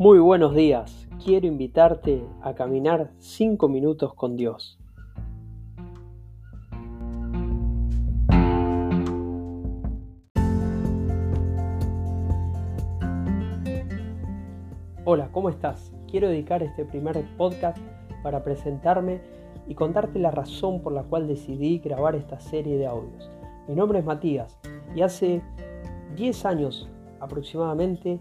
Muy buenos días, quiero invitarte a caminar 5 minutos con Dios. Hola, ¿cómo estás? Quiero dedicar este primer podcast para presentarme y contarte la razón por la cual decidí grabar esta serie de audios. Mi nombre es Matías y hace 10 años aproximadamente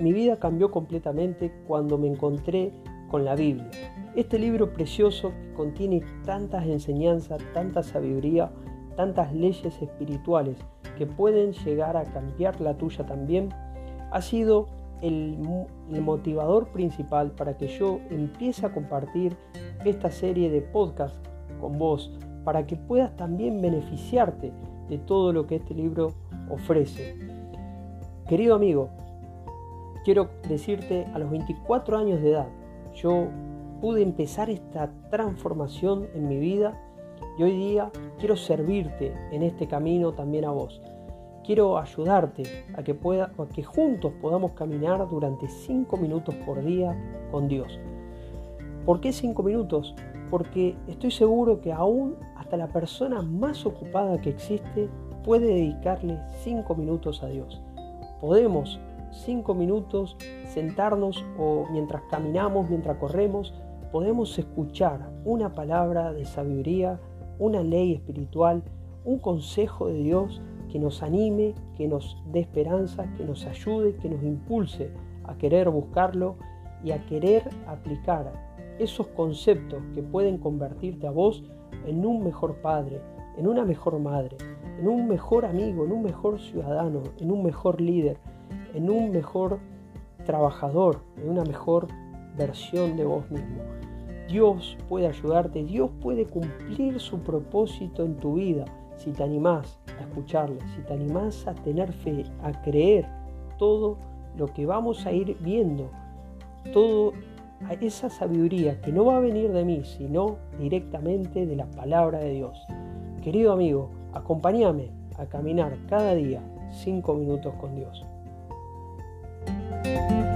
mi vida cambió completamente cuando me encontré con la Biblia. Este libro precioso que contiene tantas enseñanzas, tanta sabiduría, tantas leyes espirituales que pueden llegar a cambiar la tuya también, ha sido el, motivador principal para que yo empiece a compartir esta serie de podcasts con vos, para que puedas también beneficiarte de todo lo que este libro ofrece. Querido amigo, quiero decirte, a los 24 años de edad, yo pude empezar esta transformación en mi vida y hoy día quiero servirte en este camino también a vos. Quiero ayudarte a que, pueda, a que juntos podamos caminar durante 5 minutos por día con Dios. ¿Por qué 5 minutos? Porque estoy seguro que aún hasta la persona más ocupada que existe puede dedicarle 5 minutos a Dios. Podemos cinco minutos, sentarnos o mientras caminamos, mientras corremos, podemos escuchar una palabra de sabiduría, una ley espiritual, un consejo de Dios que nos anime, que nos dé esperanza, que nos ayude, que nos impulse a querer buscarlo y a querer aplicar esos conceptos que pueden convertirte a vos en un mejor padre, en una mejor madre, en un mejor amigo, en un mejor ciudadano, en un mejor líder, en un mejor trabajador, en una mejor versión de vos mismo. Dios puede ayudarte, Dios puede cumplir su propósito en tu vida si te animás a escucharle, si te animás a tener fe, a creer todo lo que vamos a ir viendo, todo esa sabiduría que no va a venir de mí, sino directamente de la palabra de Dios. Querido amigo, acompáñame a caminar cada día cinco minutos con Dios. Thank you